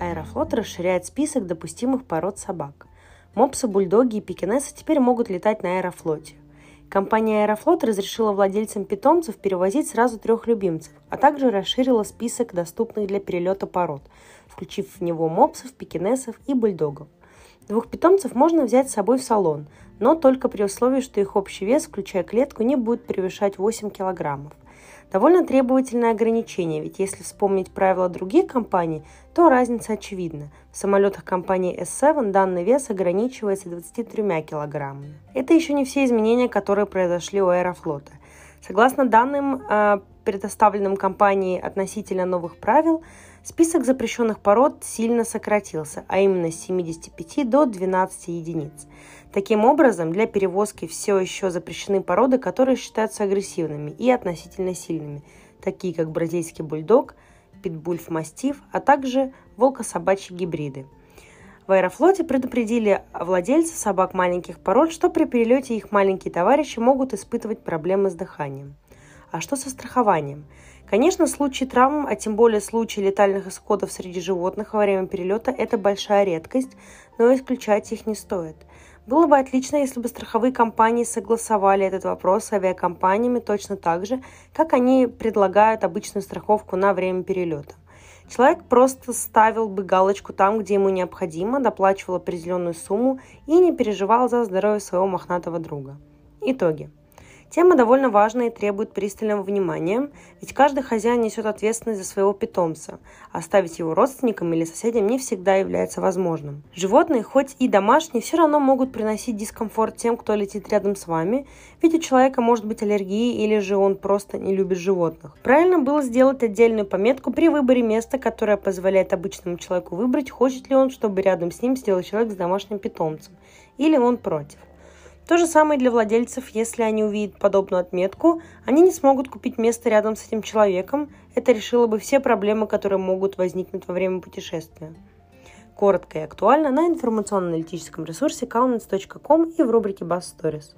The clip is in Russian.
Аэрофлот расширяет список допустимых пород собак. Мопсы, бульдоги и пекинесы теперь могут летать на аэрофлоте. Компания Аэрофлот разрешила владельцам питомцев перевозить сразу трех любимцев, а также расширила список доступных для перелета пород, включив в него мопсов, пекинесов и бульдогов. Двух питомцев можно взять с собой в салон, но только при условии, что их общий вес, включая клетку, не будет превышать 8 килограммов. Довольно требовательное ограничение, ведь если вспомнить правила других компаний, то разница очевидна. В самолетах компании S7 данный вес ограничивается 23 килограммами. Это еще не все изменения, которые произошли у Аэрофлота. Согласно данным, э, предоставленным компанией относительно новых правил, список запрещенных пород сильно сократился, а именно с 75 до 12 единиц. Таким образом, для перевозки все еще запрещены породы, которые считаются агрессивными и относительно сильными, такие как бразильский бульдог, питбульф-мастиф, а также волкособачьи гибриды. В Аэрофлоте предупредили владельцев собак маленьких пород, что при перелете их маленькие товарищи могут испытывать проблемы с дыханием. А что со страхованием? Конечно, случаи травм, а тем более случаи летальных исходов среди животных во время перелета – это большая редкость, но исключать их не стоит. Было бы отлично, если бы страховые компании согласовали этот вопрос с авиакомпаниями точно так же, как они предлагают обычную страховку на время перелета. Человек просто ставил бы галочку там, где ему необходимо, доплачивал определенную сумму и не переживал за здоровье своего мохнатого друга. Итоги. Тема довольно важная и требует пристального внимания, ведь каждый хозяин несет ответственность за своего питомца. Оставить его родственникам или соседям не всегда является возможным. Животные, хоть и домашние, все равно могут приносить дискомфорт тем, кто летит рядом с вами, ведь у человека может быть аллергия или же он просто не любит животных. Правильно было сделать отдельную пометку при выборе места, которое позволяет обычному человеку выбрать, хочет ли он, чтобы рядом с ним сидел человек с домашним питомцем, или он против. То же самое для владельцев, если они увидят подобную отметку, они не смогут купить место рядом с этим человеком. Это решило бы все проблемы, которые могут возникнуть во время путешествия. Коротко и актуально на информационно-аналитическом ресурсе counts.com и в рубрике Bus Stories.